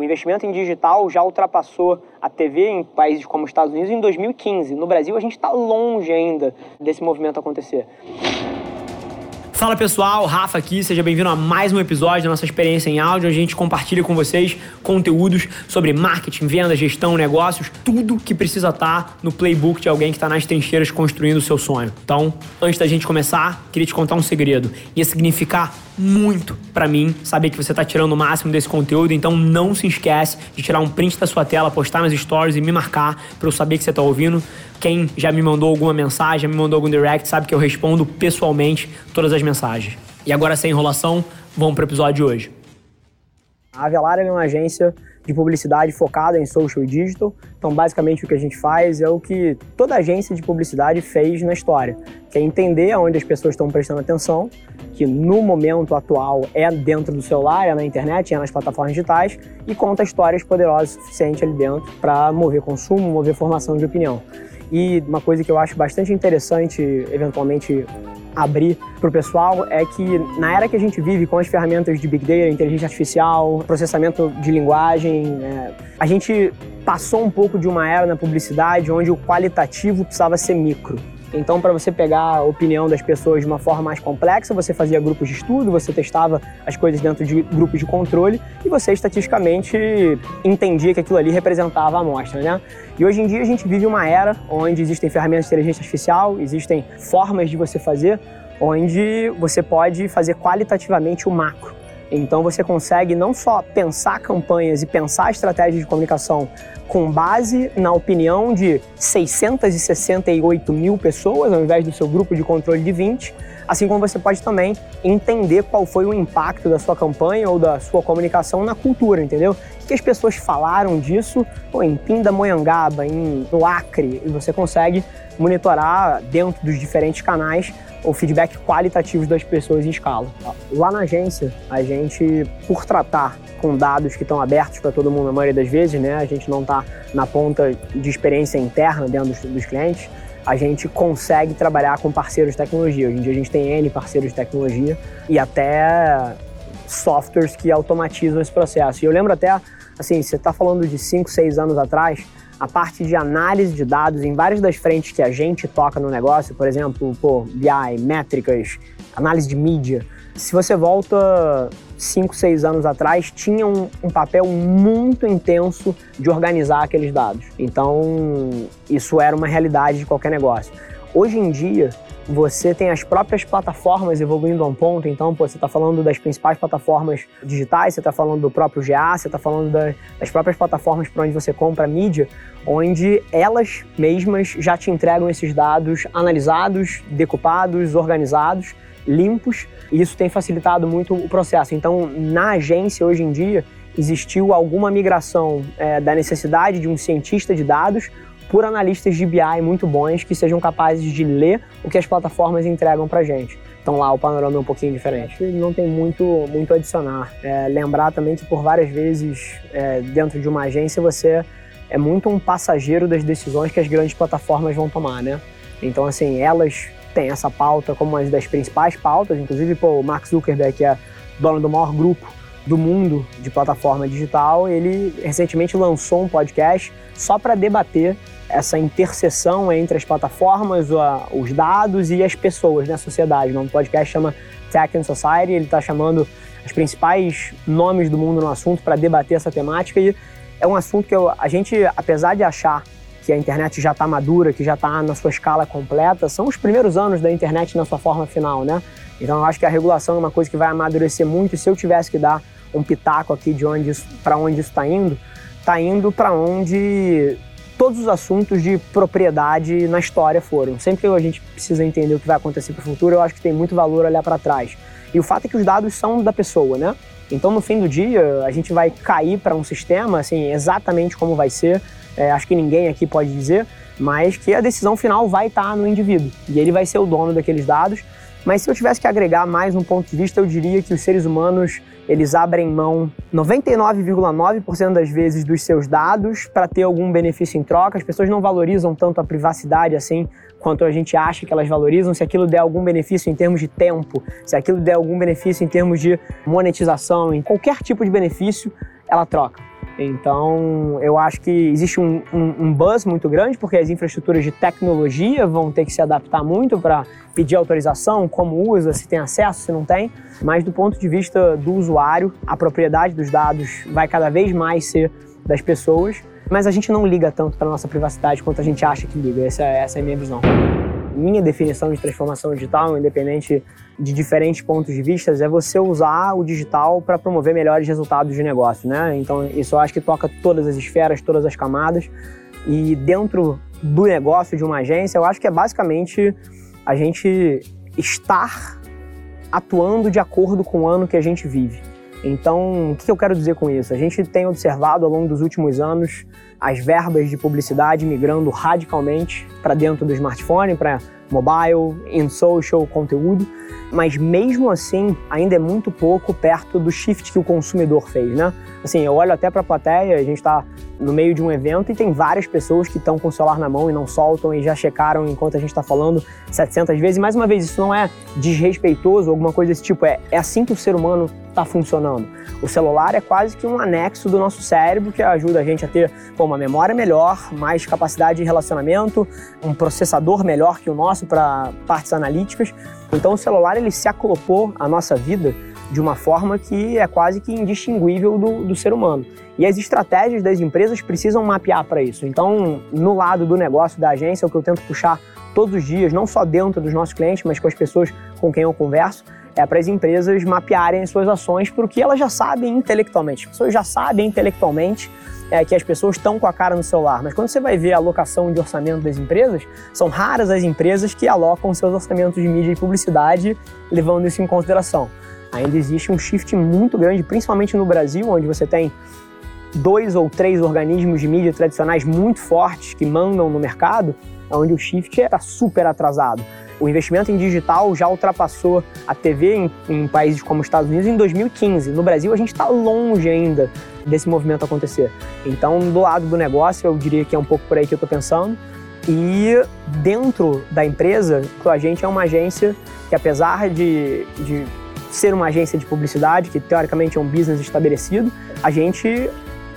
O investimento em digital já ultrapassou a TV em países como os Estados Unidos em 2015. No Brasil, a gente está longe ainda desse movimento acontecer. Fala pessoal, Rafa aqui, seja bem-vindo a mais um episódio da nossa experiência em áudio, a gente compartilha com vocês conteúdos sobre marketing, venda, gestão, negócios, tudo que precisa estar tá no playbook de alguém que está nas trincheiras construindo o seu sonho. Então, antes da gente começar, queria te contar um segredo. Ia significar muito para mim saber que você está tirando o máximo desse conteúdo, então não se esquece de tirar um print da sua tela, postar nas stories e me marcar para eu saber que você está ouvindo. Quem já me mandou alguma mensagem, me mandou algum direct, sabe que eu respondo pessoalmente todas as mensagens. E agora, sem enrolação, vamos para o episódio de hoje. A Avelar é uma agência de publicidade focada em social e digital. Então, basicamente, o que a gente faz é o que toda agência de publicidade fez na história, que é entender aonde as pessoas estão prestando atenção, que no momento atual é dentro do celular, é na internet, é nas plataformas digitais, e conta histórias poderosas o suficiente ali dentro para mover consumo, mover formação de opinião. E uma coisa que eu acho bastante interessante, eventualmente abrir para o pessoal é que na era que a gente vive com as ferramentas de Big Data, inteligência artificial, processamento de linguagem, é, a gente passou um pouco de uma era na publicidade onde o qualitativo precisava ser micro. Então, para você pegar a opinião das pessoas de uma forma mais complexa, você fazia grupos de estudo, você testava as coisas dentro de grupos de controle e você estatisticamente entendia que aquilo ali representava a amostra, né? E hoje em dia a gente vive uma era onde existem ferramentas de inteligência artificial, existem formas de você fazer, onde você pode fazer qualitativamente o macro. Então você consegue não só pensar campanhas e pensar estratégias de comunicação com base na opinião de 668 mil pessoas, ao invés do seu grupo de controle de 20, assim como você pode também entender qual foi o impacto da sua campanha ou da sua comunicação na cultura, entendeu? Que as pessoas falaram disso pô, em Pindamonhangaba, em, no Acre, e você consegue monitorar dentro dos diferentes canais o feedback qualitativo das pessoas em escala. Lá na agência, a gente, por tratar com dados que estão abertos para todo mundo na maioria das vezes, né, a gente não está na ponta de experiência interna dentro dos, dos clientes, a gente consegue trabalhar com parceiros de tecnologia. Hoje em dia a gente tem N parceiros de tecnologia e até softwares que automatizam esse processo. E eu lembro até, assim, você está falando de 5, 6 anos atrás, a parte de análise de dados em várias das frentes que a gente toca no negócio, por exemplo, pô, BI, métricas, análise de mídia. Se você volta 5, 6 anos atrás, tinha um, um, papel muito intenso de organizar aqueles dados. Então, isso era uma realidade de qualquer negócio. Hoje em dia, você tem as próprias plataformas evoluindo a um ponto, então pô, você está falando das principais plataformas digitais, você está falando do próprio GA, você está falando da, das próprias plataformas para onde você compra mídia, onde elas mesmas já te entregam esses dados analisados, decupados, organizados, limpos, e isso tem facilitado muito o processo. Então, na agência hoje em dia, existiu alguma migração é, da necessidade de um cientista de dados por analistas de BI muito bons que sejam capazes de ler o que as plataformas entregam para gente. Então lá o panorama é um pouquinho diferente. Não tem muito, muito adicionar. É, lembrar também que por várias vezes é, dentro de uma agência você é muito um passageiro das decisões que as grandes plataformas vão tomar, né? Então assim, elas têm essa pauta como uma das principais pautas, inclusive pô, o Mark Zuckerberg, que é dono do maior grupo do mundo de plataforma digital, ele recentemente lançou um podcast só para debater essa interseção entre as plataformas, os dados e as pessoas na sociedade. O nome do podcast chama Tech and Society, ele está chamando os principais nomes do mundo no assunto para debater essa temática e é um assunto que eu, a gente, apesar de achar que a internet já está madura, que já está na sua escala completa, são os primeiros anos da internet na sua forma final, né? Então eu acho que a regulação é uma coisa que vai amadurecer muito se eu tivesse que dar um pitaco aqui de onde para onde isso está indo, está indo para onde todos os assuntos de propriedade na história foram. Sempre que a gente precisa entender o que vai acontecer para o futuro, eu acho que tem muito valor olhar para trás. E o fato é que os dados são da pessoa, né? Então, no fim do dia, a gente vai cair para um sistema, assim, exatamente como vai ser. É, acho que ninguém aqui pode dizer, mas que a decisão final vai estar tá no indivíduo e ele vai ser o dono daqueles dados. Mas se eu tivesse que agregar mais um ponto de vista, eu diria que os seres humanos eles abrem mão 99,9% das vezes dos seus dados para ter algum benefício em troca. As pessoas não valorizam tanto a privacidade assim quanto a gente acha que elas valorizam. Se aquilo der algum benefício em termos de tempo, se aquilo der algum benefício em termos de monetização, em qualquer tipo de benefício, ela troca. Então, eu acho que existe um, um, um, buzz muito grande, porque as infraestruturas de tecnologia vão ter que se adaptar muito para pedir autorização, como usa, se tem acesso, se não tem. Mas, do ponto de vista do usuário, a propriedade dos dados vai cada vez mais ser das pessoas. Mas a gente não liga tanto para nossa privacidade quanto a gente acha que liga. Essa, essa é a minha visão minha definição de transformação digital, independente de diferentes pontos de vista, é você usar o digital para promover melhores resultados de negócio, né? Então, isso eu acho que toca todas as esferas, todas as camadas. E dentro do negócio de uma agência, eu acho que é basicamente a gente estar atuando de acordo com o ano que a gente vive. Então, o que eu quero dizer com isso? A gente tem observado ao longo dos últimos anos as verbas de publicidade migrando radicalmente para dentro do smartphone, para mobile, in social, conteúdo, mas mesmo assim ainda é muito pouco perto do shift que o consumidor fez, né? Assim, eu olho até para a plateia, a gente está no meio de um evento e tem várias pessoas que estão com o celular na mão e não soltam e já checaram enquanto a gente está falando 700 vezes. E mais uma vez, isso não é desrespeitoso, alguma coisa desse tipo, é, é assim que o ser humano está funcionando. O celular é quase que um anexo do nosso cérebro que ajuda a gente a ter pô, uma memória melhor, mais capacidade de relacionamento, um processador melhor que o nosso para partes analíticas. Então o celular ele se acopou à nossa vida de uma forma que é quase que indistinguível do, do ser humano. E as estratégias das empresas precisam mapear para isso. Então, no lado do negócio da agência, o que eu tento puxar todos os dias, não só dentro dos nossos clientes, mas com as pessoas com quem eu converso, é para as empresas mapearem as suas ações para o que elas já sabem intelectualmente. As pessoas já sabem intelectualmente é, que as pessoas estão com a cara no celular, mas quando você vai ver a alocação de orçamento das empresas, são raras as empresas que alocam seus orçamentos de mídia e publicidade levando isso em consideração. Ainda existe um shift muito grande, principalmente no Brasil, onde você tem dois ou três organismos de mídia tradicionais muito fortes que mandam no mercado, onde o shift está super atrasado. O investimento em digital já ultrapassou a TV em, em países como os Estados Unidos em 2015. No Brasil, a gente está longe ainda desse movimento acontecer. Então, do lado do negócio, eu diria que é um pouco por aí que eu estou pensando. E dentro da empresa, a gente é uma agência que, apesar de, de ser uma agência de publicidade, que teoricamente é um business estabelecido, a gente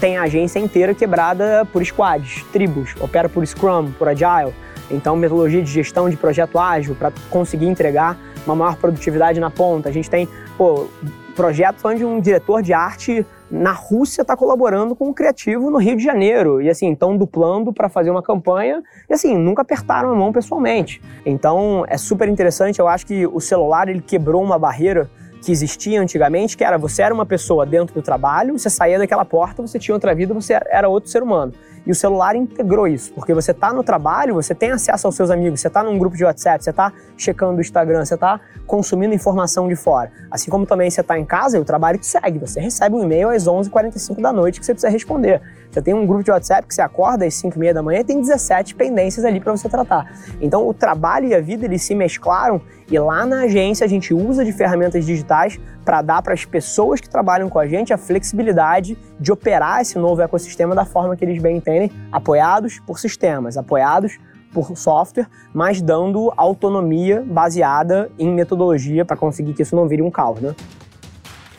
tem a agência inteira quebrada por squads, tribos, opera por Scrum, por Agile. Então, metodologia de gestão de projeto ágil para conseguir entregar uma maior produtividade na ponta. A gente tem pô, projetos onde um diretor de arte na Rússia está colaborando com um criativo no Rio de Janeiro. E assim, estão duplando para fazer uma campanha e assim, nunca apertaram a mão pessoalmente. Então, é super interessante. Eu acho que o celular ele quebrou uma barreira que existia antigamente, que era você era uma pessoa dentro do trabalho, você saía daquela porta, você tinha outra vida, você era outro ser humano. E o celular integrou isso, porque você está no trabalho, você tem acesso aos seus amigos, você está num grupo de WhatsApp, você está checando o Instagram, você está consumindo informação de fora. Assim como também você está em casa e o trabalho te segue, você recebe um e-mail às 11h45 da noite que você precisa responder. Você tem um grupo de WhatsApp que você acorda às 5 e meia da manhã e tem 17 pendências ali para você tratar. Então o trabalho e a vida eles se mesclaram e lá na agência a gente usa de ferramentas digitais para dar para as pessoas que trabalham com a gente a flexibilidade de operar esse novo ecossistema da forma que eles bem entendem, apoiados por sistemas, apoiados por software, mas dando autonomia baseada em metodologia para conseguir que isso não vire um caos, né?